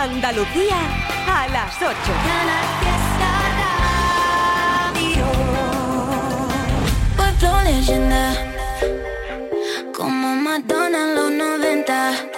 Andalucía a las 8. Pueblo leyenda, como Madonna en los 90.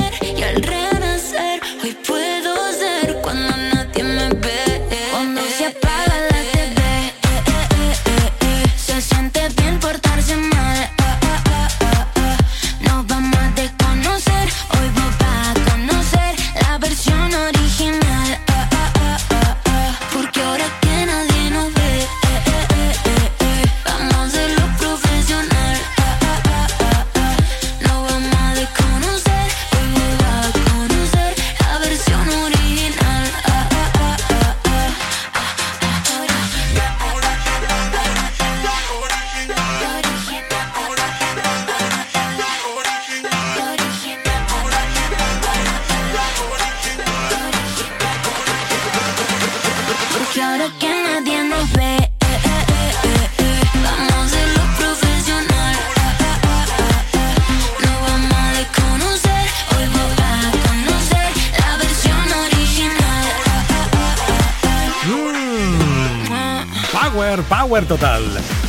Power, total.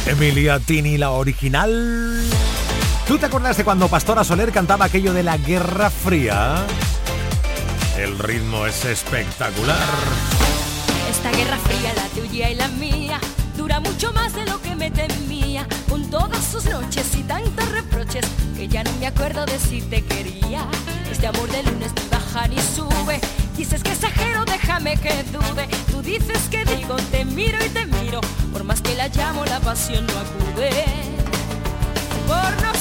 Emilia Tini, la original. ¿Tú te acuerdas de cuando Pastora Soler cantaba aquello de la Guerra Fría? El ritmo es espectacular. Esta guerra fría, la tuya y la mía, dura mucho más de lo que me temía. Con todas sus noches y tantos reproches, que ya no me acuerdo de si te quería. Este amor de lunes ni baja ni sube. Dices que exagero, déjame que dude. Tú dices que digo, te miro y te miro. Por más que la llamo, la pasión no acude. Por no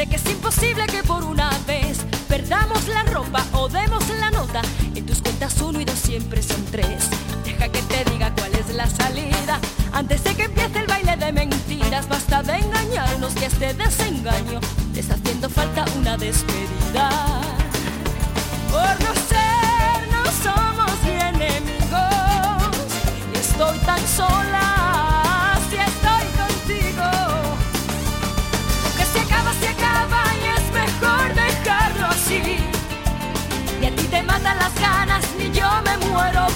Sé que es imposible que por una vez perdamos la ropa o demos la nota. En tus cuentas uno y dos siempre son tres. Deja que te diga cuál es la salida. Antes de que empiece el baile de mentiras, basta de engañarnos que este desengaño te está haciendo falta una despedida. Por no muero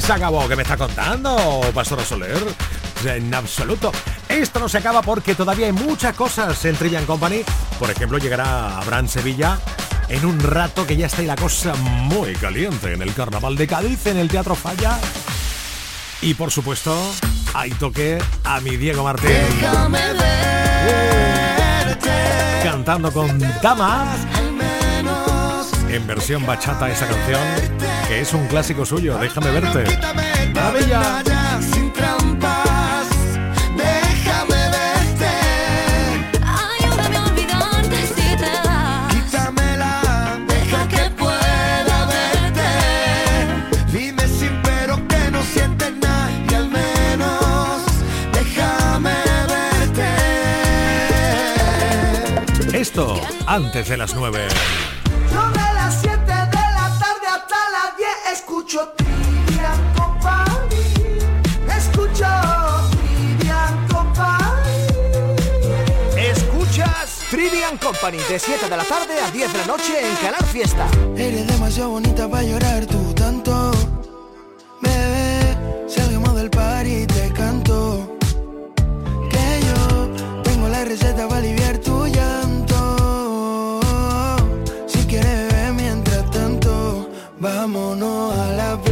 se acabó. ¿Qué me está contando, Pastora Soler? En absoluto. Esto no se acaba porque todavía hay muchas cosas en Trivian Company. Por ejemplo, llegará Abraham Sevilla en un rato que ya está ahí la cosa muy caliente en el Carnaval de Cádiz, en el Teatro Falla. Y por supuesto, hay toque a mi Diego Martín. Cantando con Damas en versión bachata esa canción, que es un clásico suyo, déjame verte. Maravilla. Sin trampas, déjame verte. Ayúdame a olvidarte si te da. Quítamela, deja que pueda verte. Dime sin pero que no sientes nada y al menos déjame verte. Esto antes de las 9. Company de 7 de la tarde a 10 de la noche en Canal Fiesta. Eres demasiado bonita para llorar tú tanto. Bebé, salgamos del par y te canto. Que yo tengo la receta para aliviar tu llanto. Si quieres beber mientras tanto, vámonos a la playa.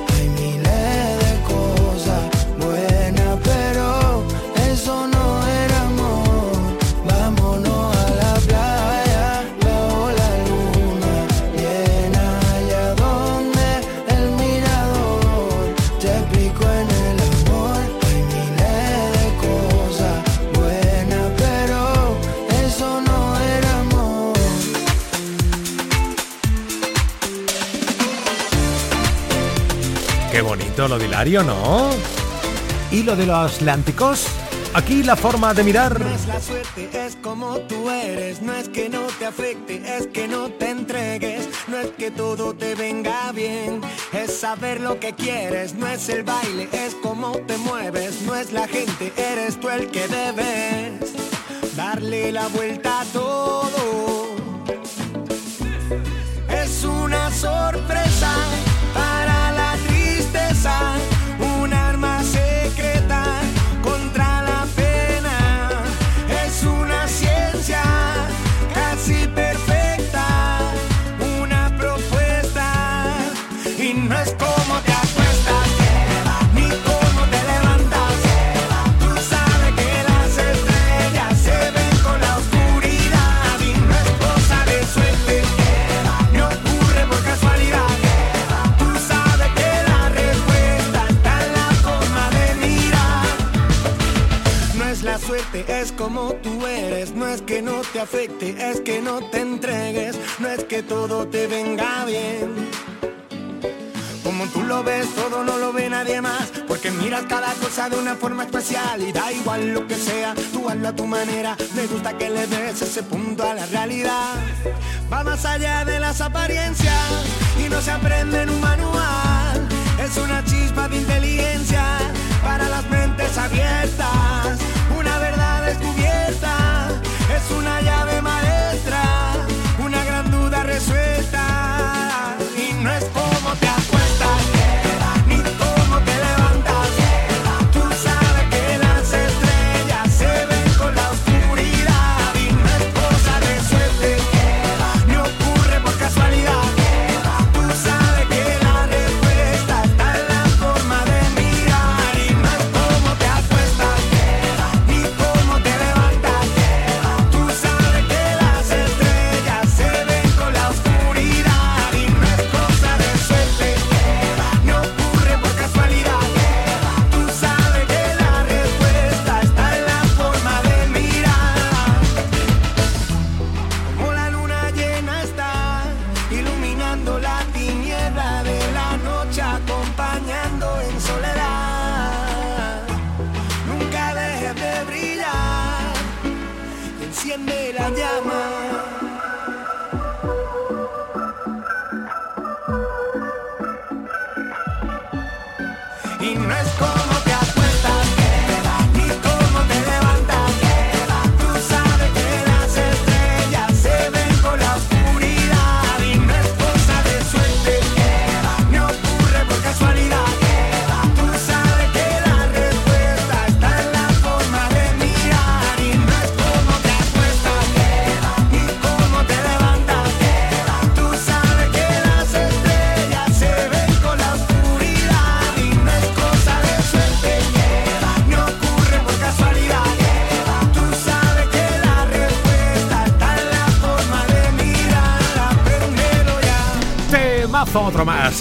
Bonito lo de Hilario, ¿no? Y lo de los atlánticos. Aquí la forma de mirar. No es la suerte, es como tú eres. No es que no te afecte, es que no te entregues. No es que todo te venga bien, es saber lo que quieres. No es el baile, es como te mueves. No es la gente, eres tú el que debes darle la vuelta a todo. Es una sorpresa ves como tú eres, no es que no te afecte, es que no te entregues, no es que todo te venga bien. Como tú lo ves, todo no lo ve nadie más, porque miras cada cosa de una forma especial y da igual lo que sea, tú hazlo a tu manera, me gusta que le des ese punto a la realidad. Va más allá de las apariencias y no se aprende en un manual, es una chispa de inteligencia para las mentes abiertas, una llave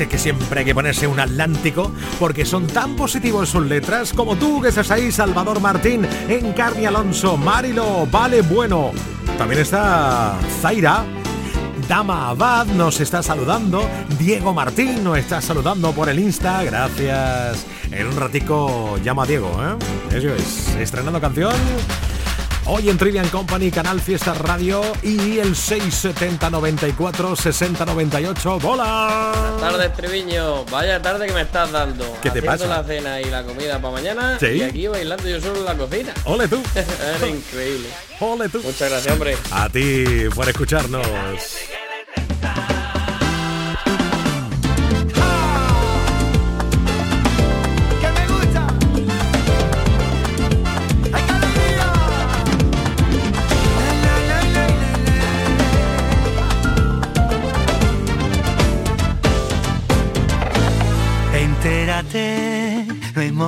que siempre hay que ponerse un Atlántico porque son tan positivos sus letras como tú que estás ahí, Salvador Martín, Encarni Alonso, Marilo, Vale Bueno. También está Zaira. Dama Abad nos está saludando, Diego Martín nos está saludando por el Insta, gracias. En un ratico llamo a Diego, ¿eh? Eso es, estrenando canción. Hoy en Trivian Company, Canal Fiesta Radio y el 670 94 60 98. ¡Bola! Tarde, Triviño. Vaya tarde que me estás dando. ¿Qué te pasa? la cena y la comida para mañana. Sí. Y aquí bailando yo solo en la cocina. ¡Ole tú! Era increíble. ¡Ole tú! Muchas gracias, hombre. A ti por escucharnos.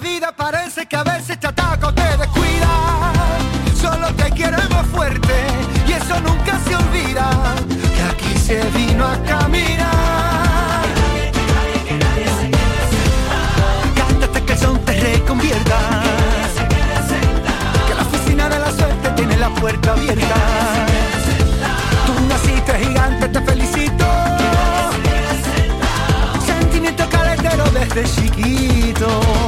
La vida parece que a veces te ataca o te descuida. Solo te queremos fuerte y eso nunca se olvida. Que aquí se vino a caminar. Cántate que el son te reconvierta. Que la oficina de la suerte tiene la puerta abierta. Tú naciste gigante, te felicito. Sentimiento caletero desde chiquito.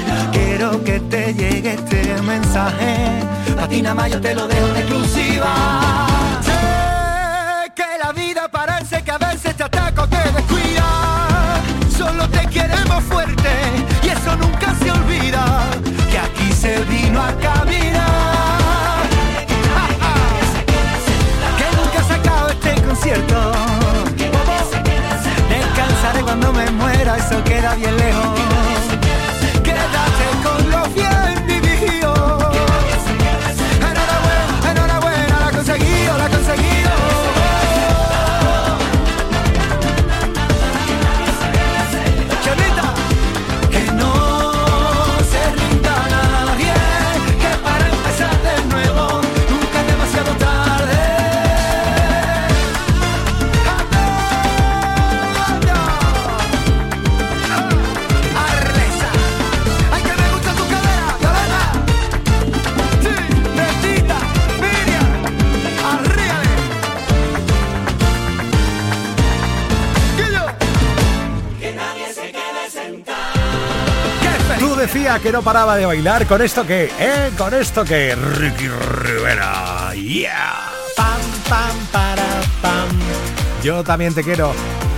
que te llegue este mensaje. A ti nada más yo te lo dejo en exclusiva. Sé que la vida parece que a veces te ataca o te descuida. Solo te queremos fuerte y eso nunca se olvida. Que aquí se vino a caminar. Que nunca se acaba este concierto. Descansaré cuando me muera, eso queda bien lejos. Que no paraba de bailar con esto que, ¿eh? Con esto que Ricky Rivera. Yeah. Pam pam para pam. Yo también te quiero.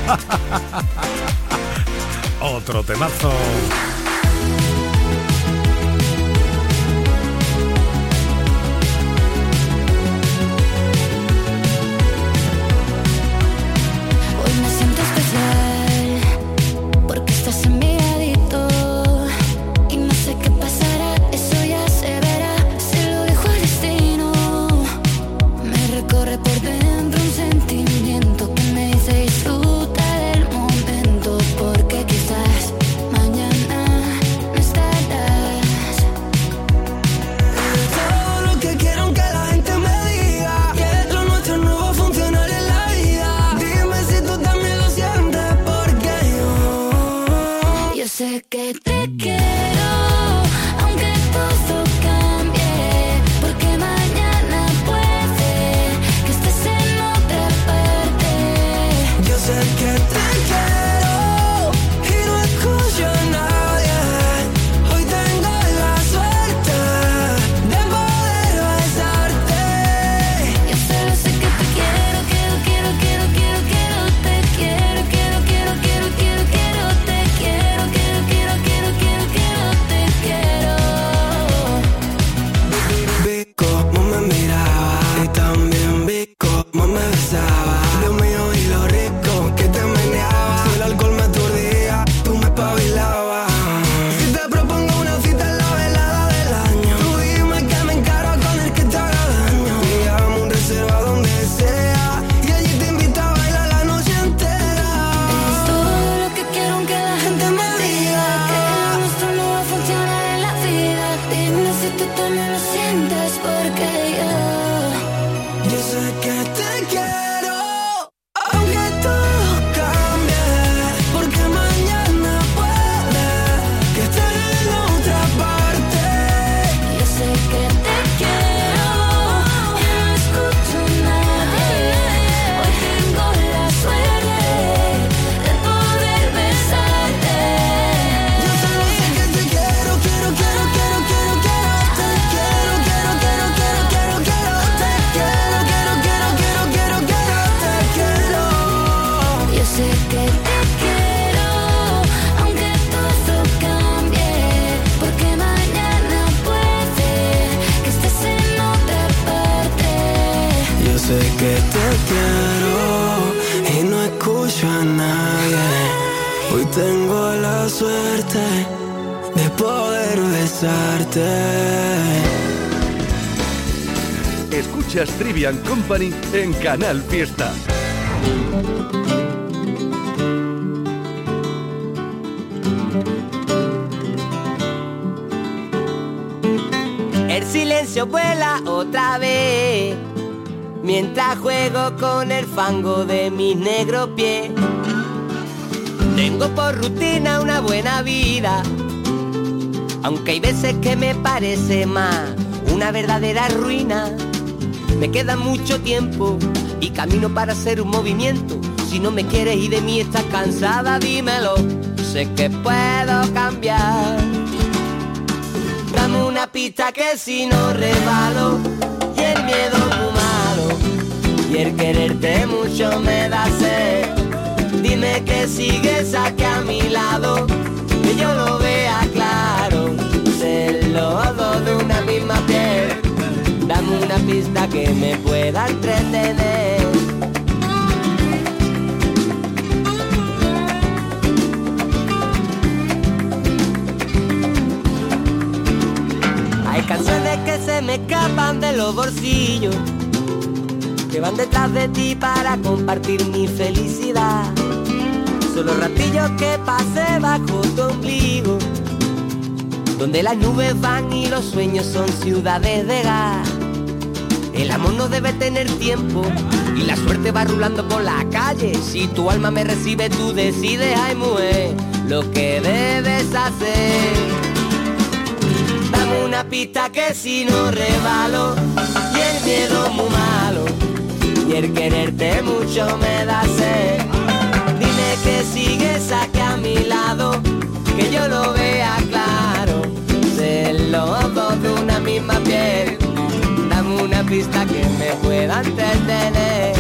Otro temazo. Yes, I got the guy. Trivian Company en Canal Fiesta. El silencio vuela otra vez mientras juego con el fango de mis negros pies. Tengo por rutina una buena vida, aunque hay veces que me parece más una verdadera ruina. Me queda mucho tiempo y camino para hacer un movimiento. Si no me quieres y de mí estás cansada, dímelo. Sé que puedo cambiar. Dame una pista que si no rebalo y el miedo muy malo y el quererte mucho me da sed. Dime que sigues aquí a mi lado que yo lo que me pueda entretener. Hay canciones que se me escapan de los bolsillos, que van detrás de ti para compartir mi felicidad. Son los ratillos que pasé bajo tu ombligo, donde las nubes van y los sueños son ciudades de gas. El amor no debe tener tiempo y la suerte va rulando por la calle. Si tu alma me recibe, tú decides, ay mujer, lo que debes hacer. Dame una pista que si no rebalo y el miedo muy malo y el quererte mucho me da sed. Dime que sigues aquí a mi lado, que yo lo vea claro. Ser los de una misma una pista que me pueda entretener.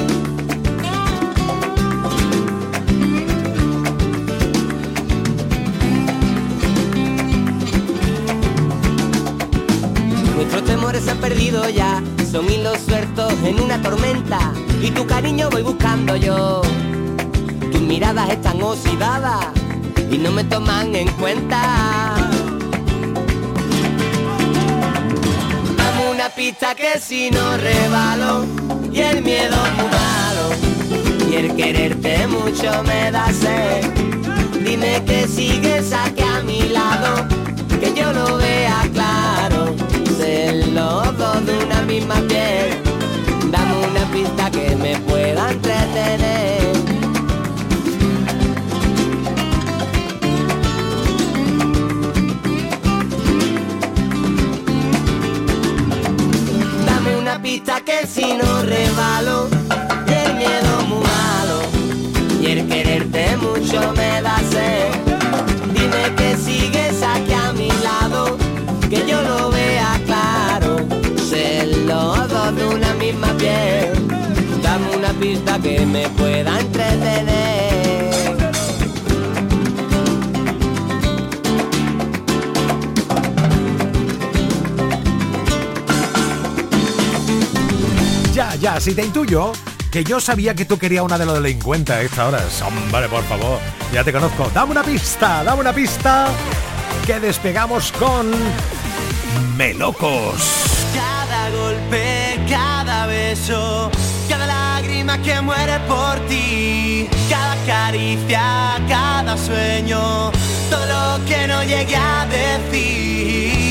Nuestros temores se han perdido ya, son hilos sueltos en una tormenta y tu cariño voy buscando yo. Tus miradas están oxidadas y no me toman en cuenta. Pista que si no rebalo y el miedo muy malo y el quererte mucho me da sed. Dime que sigues aquí a mi lado, que yo lo vea claro. Ser los dos de una misma piel. Si te intuyo que yo sabía que tú querías una de los delincuentes a esta hora. Hombre, por favor, ya te conozco. Dame una pista, dame una pista. Que despegamos con Melocos. Cada golpe, cada beso, cada lágrima que muere por ti, cada caricia, cada sueño, todo lo que no llegué a decir.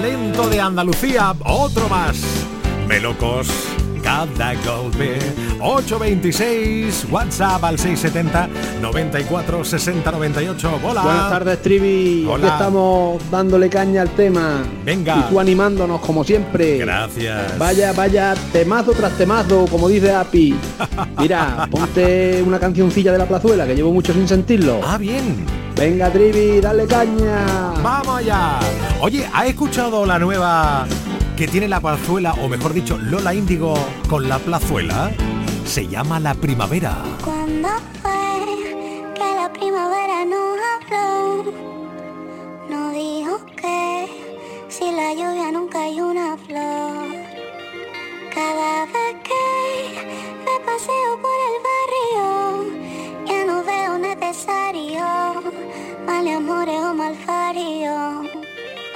Talento de Andalucía, otro más. Melocos, cada golpe. 826, WhatsApp al 670 94 60 98. Hola. Buenas tardes, Trivi. Hola. Aquí estamos dándole caña al tema. Venga. Y tú animándonos como siempre. Gracias. Vaya, vaya, temazo tras temazo, como dice Api. Mira, ponte una cancioncilla de la plazuela que llevo mucho sin sentirlo. Ah, bien. Venga, Trivi, dale caña. Vamos allá. Oye, ¿ha escuchado la nueva que tiene la plazuela, o mejor dicho, Lola Índigo con la plazuela? Se llama La Primavera. ¿Cuándo fue que la primavera nos habló? No dijo que si la lluvia nunca hay una flor. Cada vez que me paseo por el barrio, no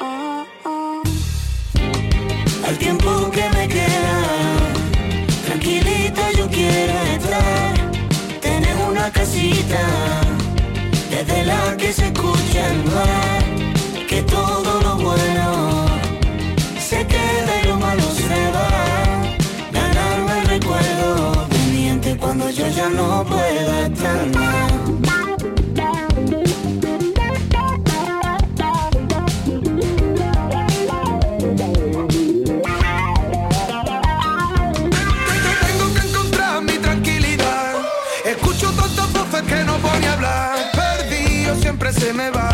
Oh, oh. Al tiempo que me queda, tranquilita yo quiero estar. Tener una casita, desde la que se escucha el mar. Que todo lo bueno se queda y lo malo se va. Ganarme el recuerdo gente cuando yo ya no pueda estar más. Me va.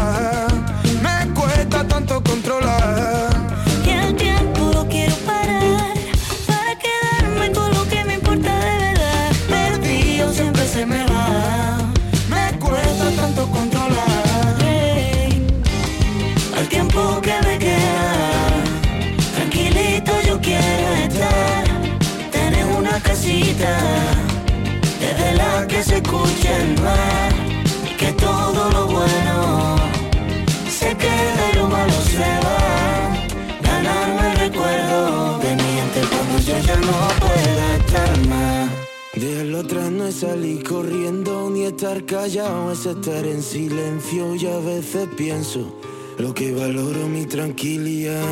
Corriendo ni estar callado, es estar en silencio y a veces pienso lo que valoro mi tranquilidad.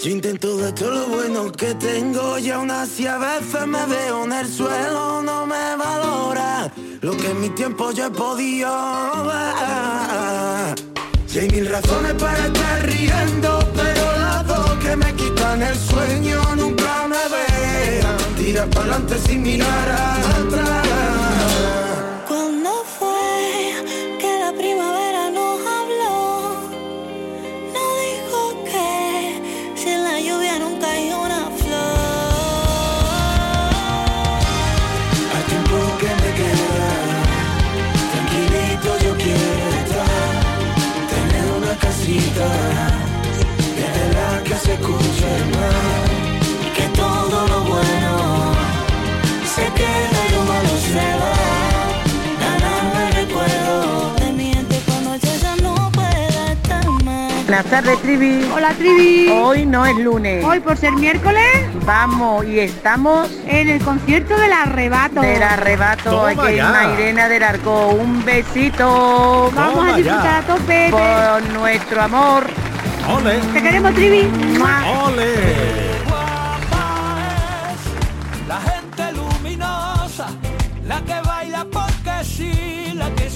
Yo intento de todo lo bueno que tengo y aún así a veces me veo en el suelo, no me valora lo que en mi tiempo yo he podido ver. Si hay mil razones para estar riendo, pero las dos que me quitan el sueño nunca. Tira para adelante sin mirar atrás. ¿Cuándo fue que la primavera nos habló? No dijo que sin la lluvia nunca hay una flor. Al tiempo que me queda, tranquilito yo quiero estar. Tener una casita, desde la que se escucha el mar. Se queda y lo malo se va. Ganarme el recuerdo De mi gente cuando yo ya no pueda estar más. Buenas tardes, Trivi. Hola Trivi. Hoy no es lunes. Hoy por ser miércoles Vamos y estamos en el concierto del arrebato. del arrebato. Toma Aquí ya. Mairena del Arco. Un besito Vamos Toma a disfrutar ya. a tope. por nuestro amor. ¡Ole! Te queremos Trivi. ¡Ole!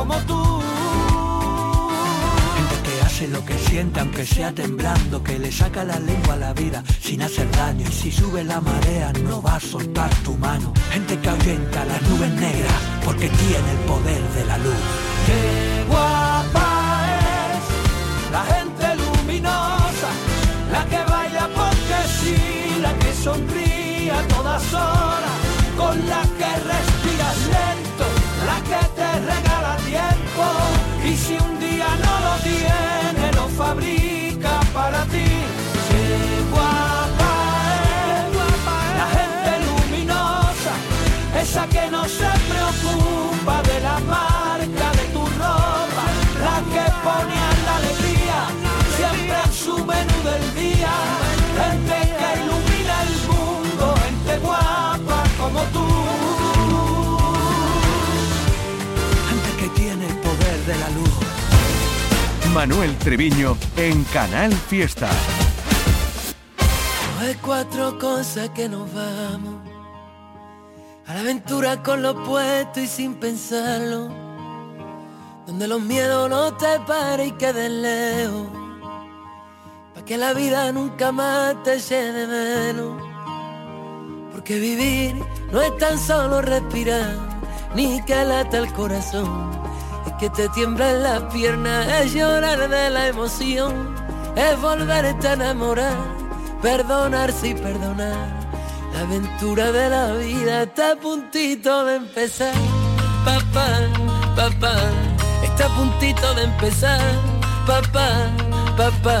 como tú. Gente que hace lo que siente aunque sea temblando, que le saca la lengua a la vida sin hacer daño. Y si sube la marea no va a soltar tu mano. Gente que ahuyenta las nubes negras porque tiene el poder de la luz. Qué guapa es la gente luminosa, la que baila porque sí, la que sonríe a todas horas, con la que respiras esa que no se preocupa de la marca de tu ropa, la que ponían la alegría siempre en su menú del día, gente que ilumina el mundo, gente guapa como tú. Gente que tiene el poder de la luz. Manuel Treviño en Canal Fiesta. No hay cuatro cosas que nos vamos a la aventura con lo puesto y sin pensarlo, donde los miedos no te paren y queden lejos, para que la vida nunca más te llene de menos, porque vivir no es tan solo respirar, ni que lata el corazón, es que te tiemblan las piernas, es llorar de la emoción, es volverte a enamorar perdonarse y perdonar. La aventura de la vida está a puntito de empezar. Papá, papá, está a puntito de empezar. Papá, papá.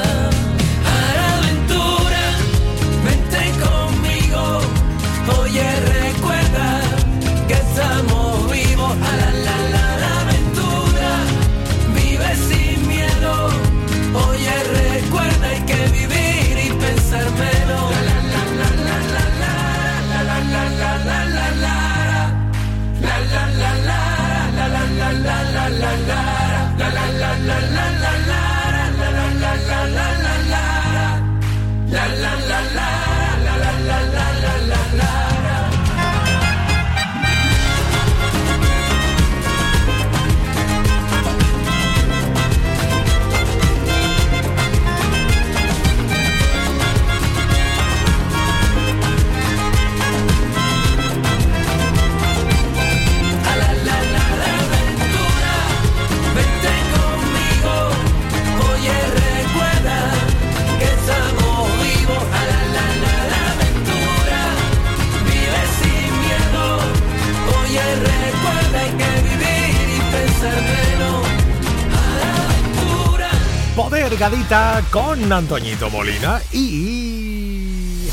Con Antoñito Molina y...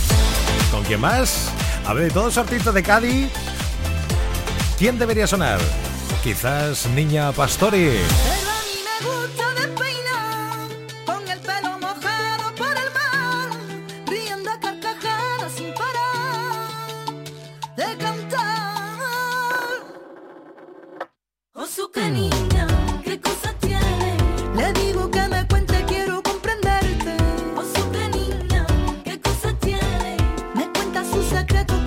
¿Con quién más? A ver, de todos artistas de Cádiz, ¿quién debería sonar? Quizás Niña Pastori. crack, crack.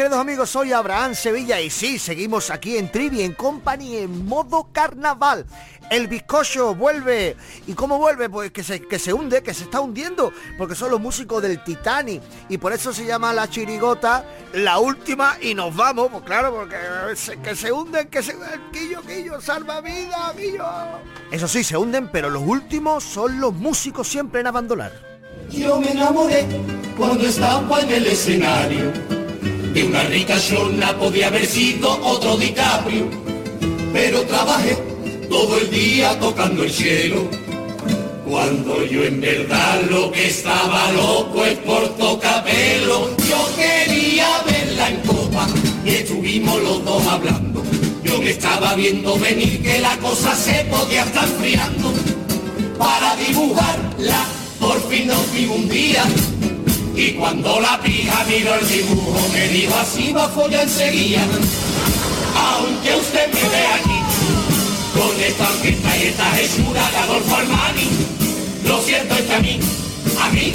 Queridos amigos. Soy Abraham Sevilla y sí, seguimos aquí en Trivi en Company en modo carnaval. El bizcocho vuelve. ¿Y cómo vuelve? Pues que se, que se hunde, que se está hundiendo, porque son los músicos del Titanic. Y por eso se llama la chirigota la última y nos vamos. Pues claro, porque se- que se hunden, que se... Quillo, quillo, salva vida, quillo. Eso sí, se hunden, pero los últimos son los músicos siempre en abandonar. Yo me enamoré cuando estaba en el escenario de una rica chorna, podía haber sido otro DiCaprio, pero trabajé todo el día tocando el cielo. Cuando yo en verdad lo que estaba loco es por tocapelo, yo quería verla en copa y estuvimos los dos hablando. Yo me estaba viendo venir que la cosa se podía estar enfriando para dibujarla. Por fin nos vimos un día y cuando la pija miró el dibujo me dijo así va a follar enseguida. Aunque usted me ve aquí con esta orquesta y esta hechura de Adolfo Armani, lo cierto es que a mí, a mí,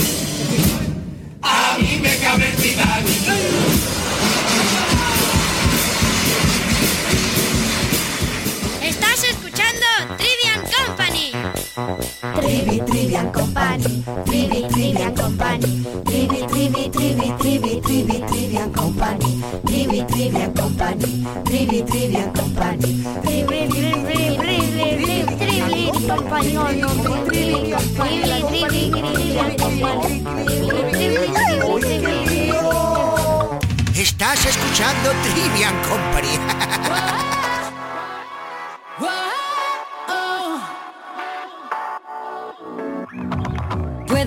a mí me cabe el Titanic. Estás escuchando Company. Trivi, Trivian Company, Trivi, Trivian Company, Trivi, Trivi, Trivi, Trivi, Trivi, Trivian Company, Trivi, Trivian Company, Trivi, Trivian Company, Trivi, Trivi, Trivi, Trivi, Trivi, Company, Trivi, Trivi, Trivi, Trivian Estás escuchando Trivian Company.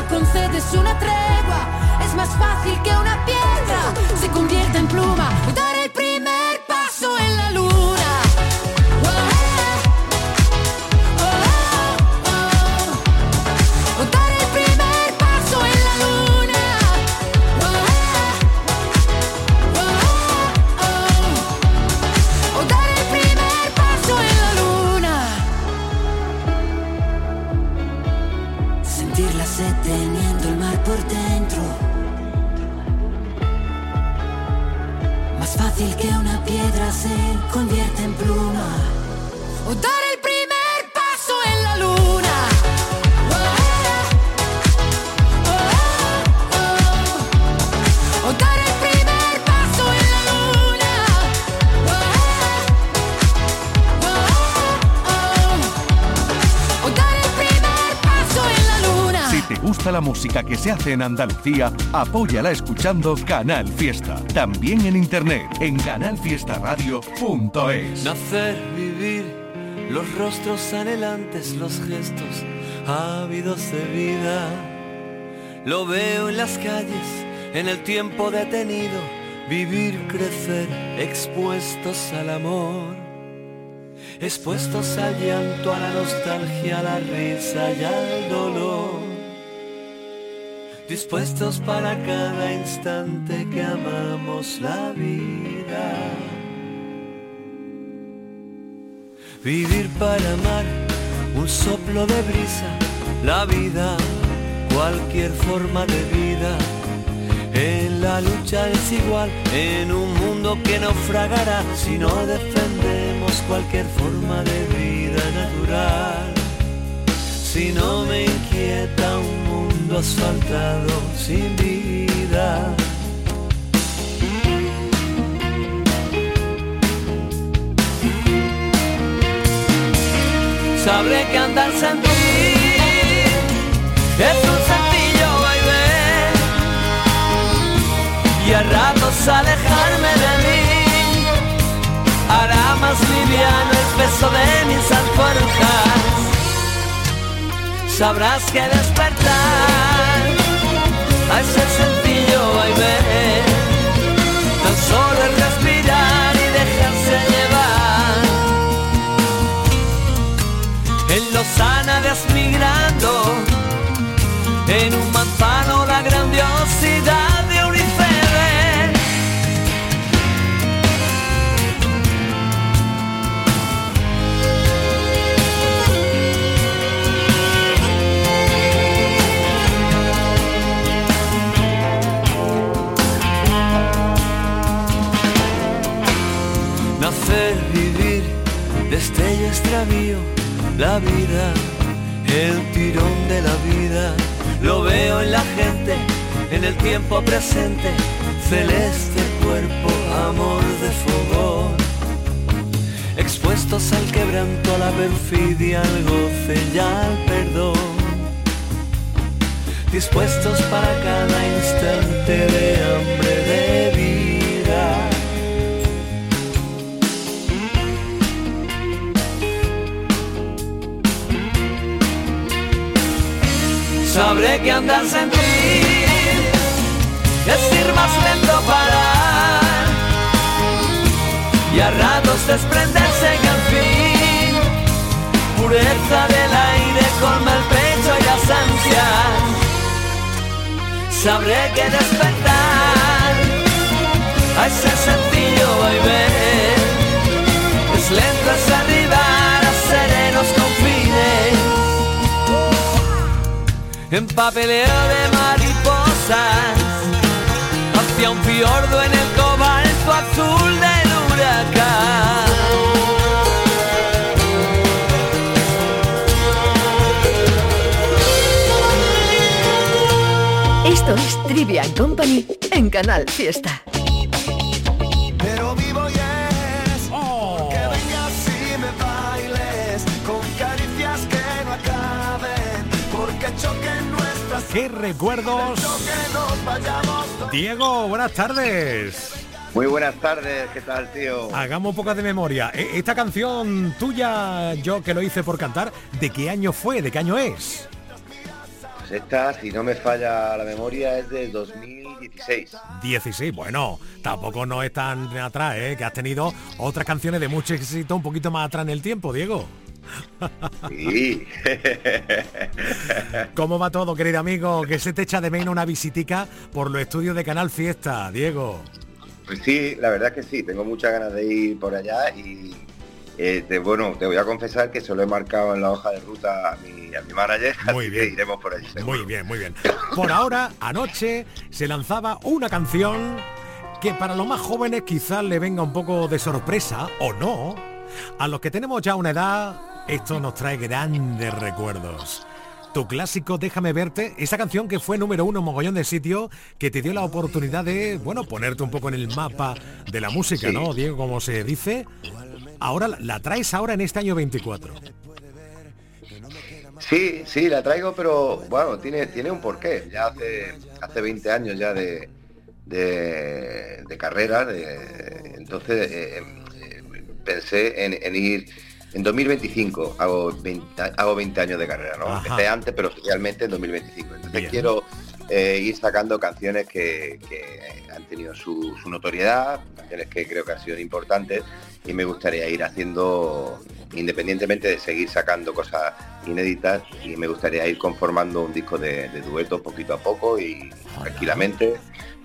concedes una tregua, es más fácil que una piedra se convierta en pluma. La música que se hace en Andalucía, apóyala escuchando Canal Fiesta. También en internet en canalfiestaradio.es. Nacer, vivir, los rostros anhelantes, los gestos ávidos de vida. Lo veo en las calles, en el tiempo detenido, vivir, crecer, expuestos al amor, expuestos al llanto, a la nostalgia, a la risa y al dolor, dispuestos para cada instante que amamos la vida. Vivir para amar, un soplo de brisa, la vida, cualquier forma de vida. En la lucha es igual, en un mundo que naufragará si no defendemos cualquier forma de vida natural. Si no me inquieta un mundo asfaltado sin vida. Sabré que andar sin ti es un sencillo vaivén y a ratos alejarme de mí hará más liviano el peso de mis alforjas. Sabrás que despertar la vida, el tirón de la vida, lo veo en la gente, en el tiempo presente, celeste cuerpo, amor de fogón, expuestos al quebranto, a la perfidia, al goce y al perdón, dispuestos para cada instante de hambre de vida. Sabré que andar sin ti es ir más lento parar y a ratos desprenderse que al fin pureza del aire colma el pecho y las ansias. Sabré que despertar a ese sencillo vaivén es lento es arribar a serenos confines en papeleo de mariposas hacia un fiordo en el cobalto azul del huracán. Esto es Trivia Company en Canal Fiesta. ¡Qué recuerdos! Diego, buenas tardes. Muy buenas tardes, ¿qué tal, tío? Hagamos un poco de memoria. E- Esta canción tuya, yo que lo hice por cantar, ¿de qué año fue? ¿De qué año es? Pues esta, si no me falla la memoria, es de 2016. 16. Bueno, tampoco no es tan atrás, ¿eh? Que has tenido otras canciones de mucho éxito un poquito más atrás en el tiempo, Diego. Sí. ¿Cómo va todo, querido amigo? Que se te echa de menos una visitica por los estudios de Canal Fiesta, Diego. Pues sí, la verdad es que sí, tengo muchas ganas de ir por allá y eh, te- bueno, te voy a confesar que se lo he marcado en la hoja de ruta a mi, a mi manager, Muy así bien. que iremos por allí. seguro. Muy bien, muy bien. Por ahora, anoche se lanzaba una canción que para los más jóvenes quizás le venga un poco de sorpresa o no. A los que tenemos ya una edad, esto nos trae grandes recuerdos. Tu clásico Déjame verte, esa canción que fue número uno mogollón de sitio, que te dio la oportunidad de, bueno, ponerte un poco en el mapa de la música, Sí. ¿no, Diego? Como se dice. Ahora la- traes ahora en este año 24. Sí, sí, la traigo, pero bueno, tiene, tiene un porqué. Ya hace, hace 20 años ya de, de, de carrera, de- entonces eh, eh, pensé en, en ir en 2025, hago 20, hago 20 años de carrera, ¿no? Ajá. Empecé antes, pero oficialmente en 2025. Entonces Bien. quiero eh, ir sacando canciones que, que han tenido su, su notoriedad, canciones que creo que han sido importantes y me gustaría ir haciendo, independientemente de seguir sacando cosas inéditas, y me gustaría ir conformando un disco de, de dueto poquito a poco y tranquilamente.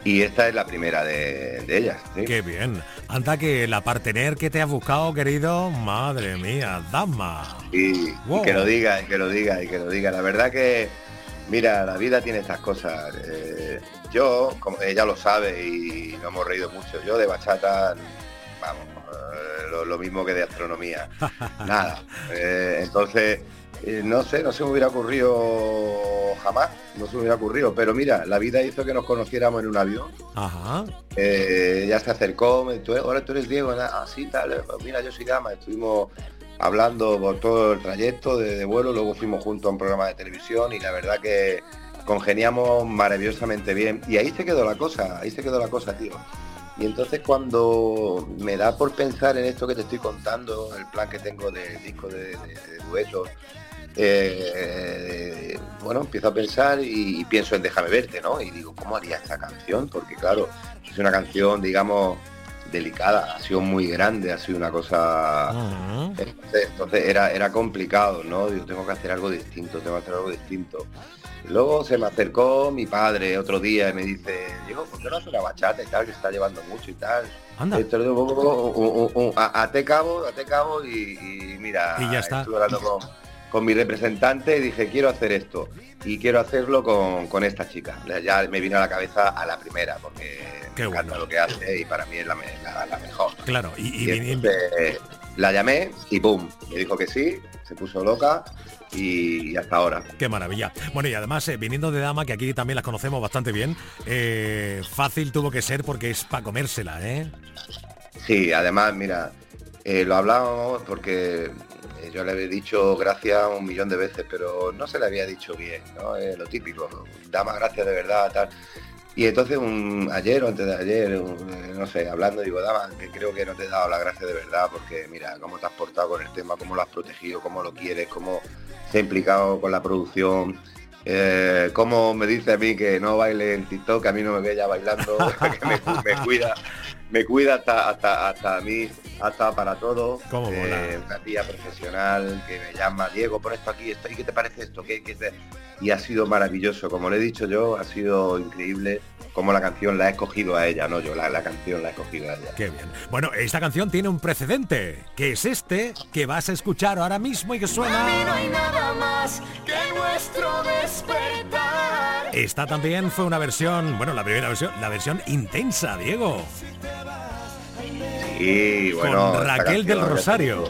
Y esta es la primera de, de ellas. ¿sí? Qué bien. Anda que la partener que te has buscado, querido, madre mía, dama. Y, y que lo diga, y que lo diga, y que lo diga. La verdad que, mira, la vida tiene estas cosas. Eh, yo, como ella lo sabe y nos hemos reído mucho, yo de bachata, vamos, eh, lo, lo mismo que de astronomía. Nada. Eh, entonces, eh, no sé, no se me hubiera ocurrido jamás, no se me hubiera ocurrido. Pero mira, la vida hizo que nos conociéramos en un avión. Ajá. Eh, ella se acercó, me tú, ahora tú eres Diego, así tal, eh, pues mira, yo soy Gama, estuvimos hablando por todo el trayecto de, de vuelo, luego fuimos juntos a un programa de televisión y la verdad que congeniamos maravillosamente bien. Y ahí se quedó la cosa, ahí se quedó la cosa, tío. Y entonces cuando me da por pensar en esto que te estoy contando, el plan que tengo del disco de, de, de duetos, eh, bueno, empiezo a pensar y, y pienso en Déjame verte, ¿no? Y digo, ¿cómo haría esta canción? Porque claro, es una canción, digamos, delicada, ha sido muy grande, ha sido una cosa... Entonces, entonces era, era complicado, ¿no? Digo, tengo que hacer algo distinto, tengo que hacer algo distinto. Y luego se me acercó mi padre otro día y me dice, Diego, ¿por qué no haces una bachata y tal, que se está llevando mucho y tal? Anda. Esto, un- un- un- a- Ate cabo, ate cabo y, y mira, Y ya está. estuve hablando con, con mi representante y dije, quiero hacer esto. Y quiero hacerlo con, con esta chica. Ya me vino a la cabeza a la primera, porque Qué me encanta lo que hace y para mí es la, me- la- la mejor. Claro, y, y Y viniendo- entonces, la llamé y ¡pum! Me dijo que sí, se puso loca y, y hasta ahora. Qué maravilla. Bueno, y además, eh, viniendo de dama, que aquí también las conocemos bastante bien, eh, fácil tuvo que ser porque es para comérsela, ¿eh? Sí, además, mira, eh, lo hablábamos porque eh, yo le había dicho gracias un millón de veces, pero no se le había dicho bien, ¿no? Eh, lo típico, dama gracias de verdad, tal. Y entonces un, ayer o antes de ayer, eh, no sé, hablando, digo, dama, que creo que no te he dado la gracia de verdad, porque mira, cómo te has portado con el tema, cómo lo has protegido, cómo lo quieres, cómo se ha implicado con la producción. Eh, cómo me dice a mí que no baile en TikTok, que a mí no me ve bailando, que me cuida, me cuida hasta hasta hasta a mí, hasta para todo. Cómo mola. Eh, una tía profesional que me llama, Diego, pon esto aquí, esto, ¿y qué te parece esto? ¿Qué, qué te-?" Y ha sido maravilloso, como le he dicho yo, ha sido increíble cómo la canción la he escogido a ella, no yo, la, la canción la he escogido a ella. Qué bien. Bueno, esta canción tiene un precedente, que es este, que vas a escuchar ahora mismo y que suena... no hay nada más que nuestro despertar. Esta también fue una versión, bueno, la primera versión, la versión intensa, Diego. Sí, bueno. Con Raquel del Rosario.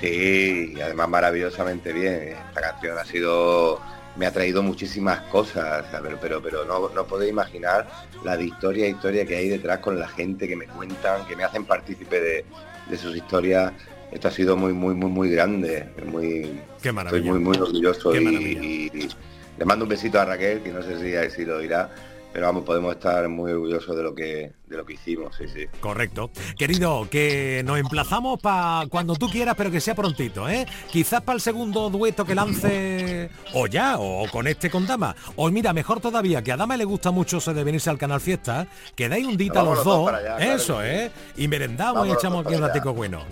Sí, y además maravillosamente bien. Esta canción ha sido, me ha traído muchísimas cosas, pero, pero, pero no, no podéis imaginar la de historia historia que hay detrás con la gente que me cuentan, que me hacen partícipe de, de sus historias. Esto ha sido muy, muy, muy, muy grande. Muy, Qué maravilla. Estoy muy, muy orgulloso Qué y, maravilla. y- y le mando un besito a Raquel, que no sé si, si lo dirá, pero vamos, podemos estar muy orgullosos de lo que, de lo que hicimos, sí, sí. Correcto. Querido, que nos emplazamos para cuando tú quieras, pero que sea prontito, ¿eh? Quizás para el segundo dueto que lance o ya, o con este con Dama. O mira, mejor todavía, que a Dama le gusta mucho eso de venirse al canal Fiesta, que dais un dita los los dos allá, claro eso. ¿eh? Y merendamos Vamos y echamos aquí un ratico bueno.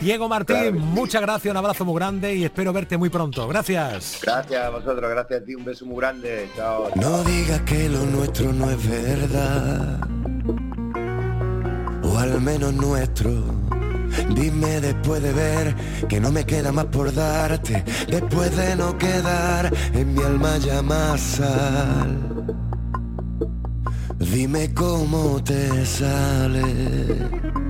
Diego Martín, Claro que sí. muchas gracias, un abrazo muy grande y espero verte muy pronto. Gracias. Gracias a vosotros, gracias a ti, un beso muy grande, chao. No digas que lo nuestro no es verdad, o al menos nuestro. Dime después de ver que no me queda más por darte, después de no quedar en mi alma ya más sal. Dime cómo te sale.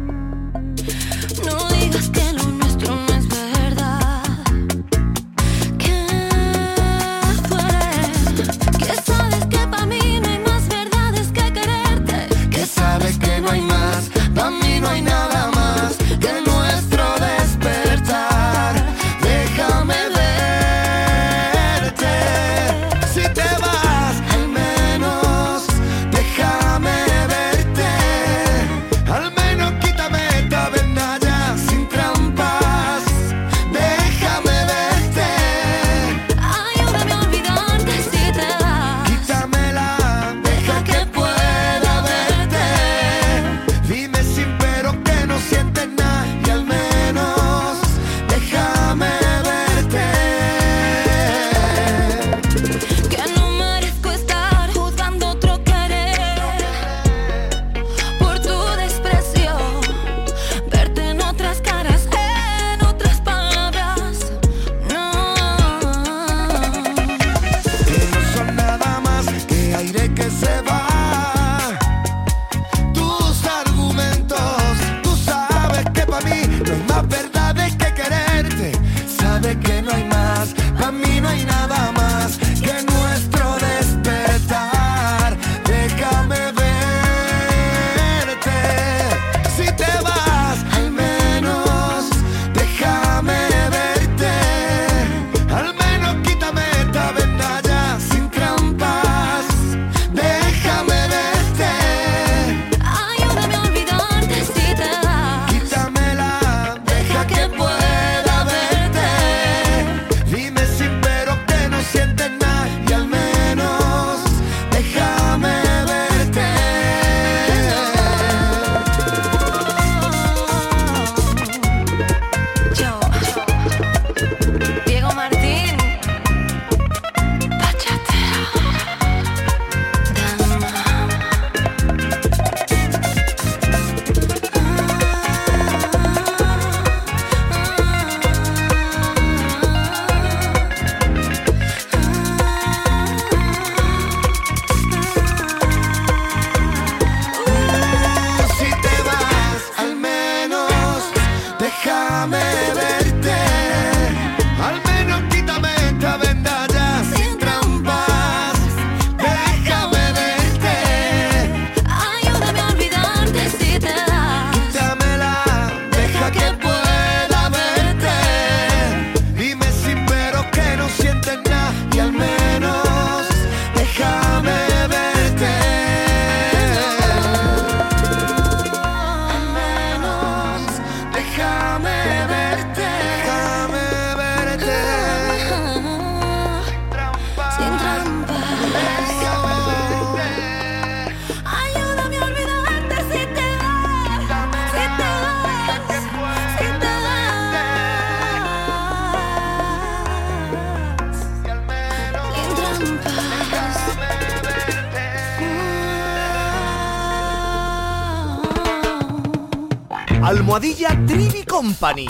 Almohadilla Trivi Company.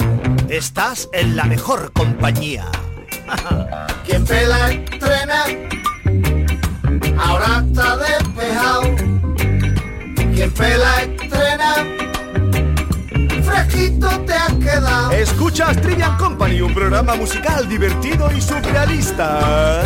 Estás en la mejor compañía. Quien pela estrena, ahora está despejado. Quien pela estrena, fresquito te has quedado. Escuchas Trivian Company, un programa musical divertido y surrealista.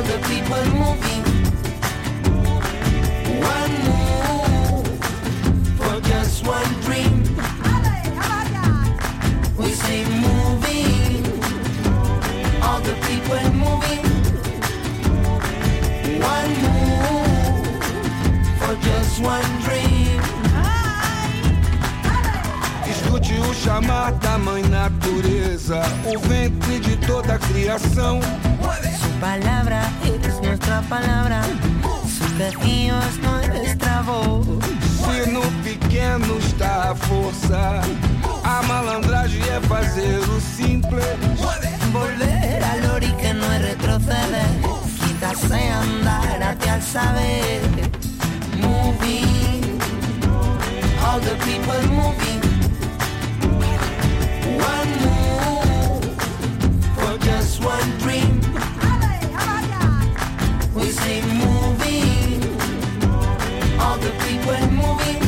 All the people moving. One move for just one dream. We say moving, all the people moving. One move for just one dream. Escute o chamar da mãe natureza, o ventre de toda a criação. Palabra es nuestra palabra. Su quejío es nuestra voz. Se no pequeno está a força, a malandragem é fazer o simples. Volver al ori que no es retroceder. Quizás andar hacia el saber. Moving, all the people moving. One move for just one dream. We say moving, all the people moving.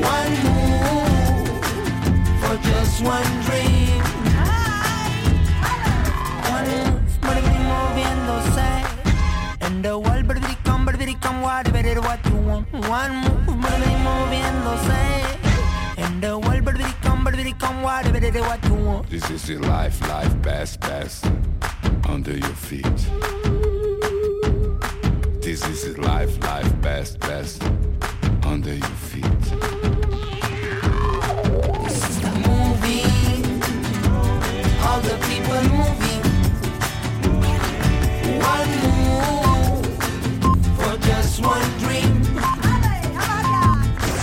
One move for just one dream. One move, baby, moviéndose. And the world, baby, come, baby, come, whatever it what you want. One move, baby, moviéndose. And the world, baby, come, baby, come, whatever it what you want. This is your life, life, best, best, under your feet. This is life, life, best, best.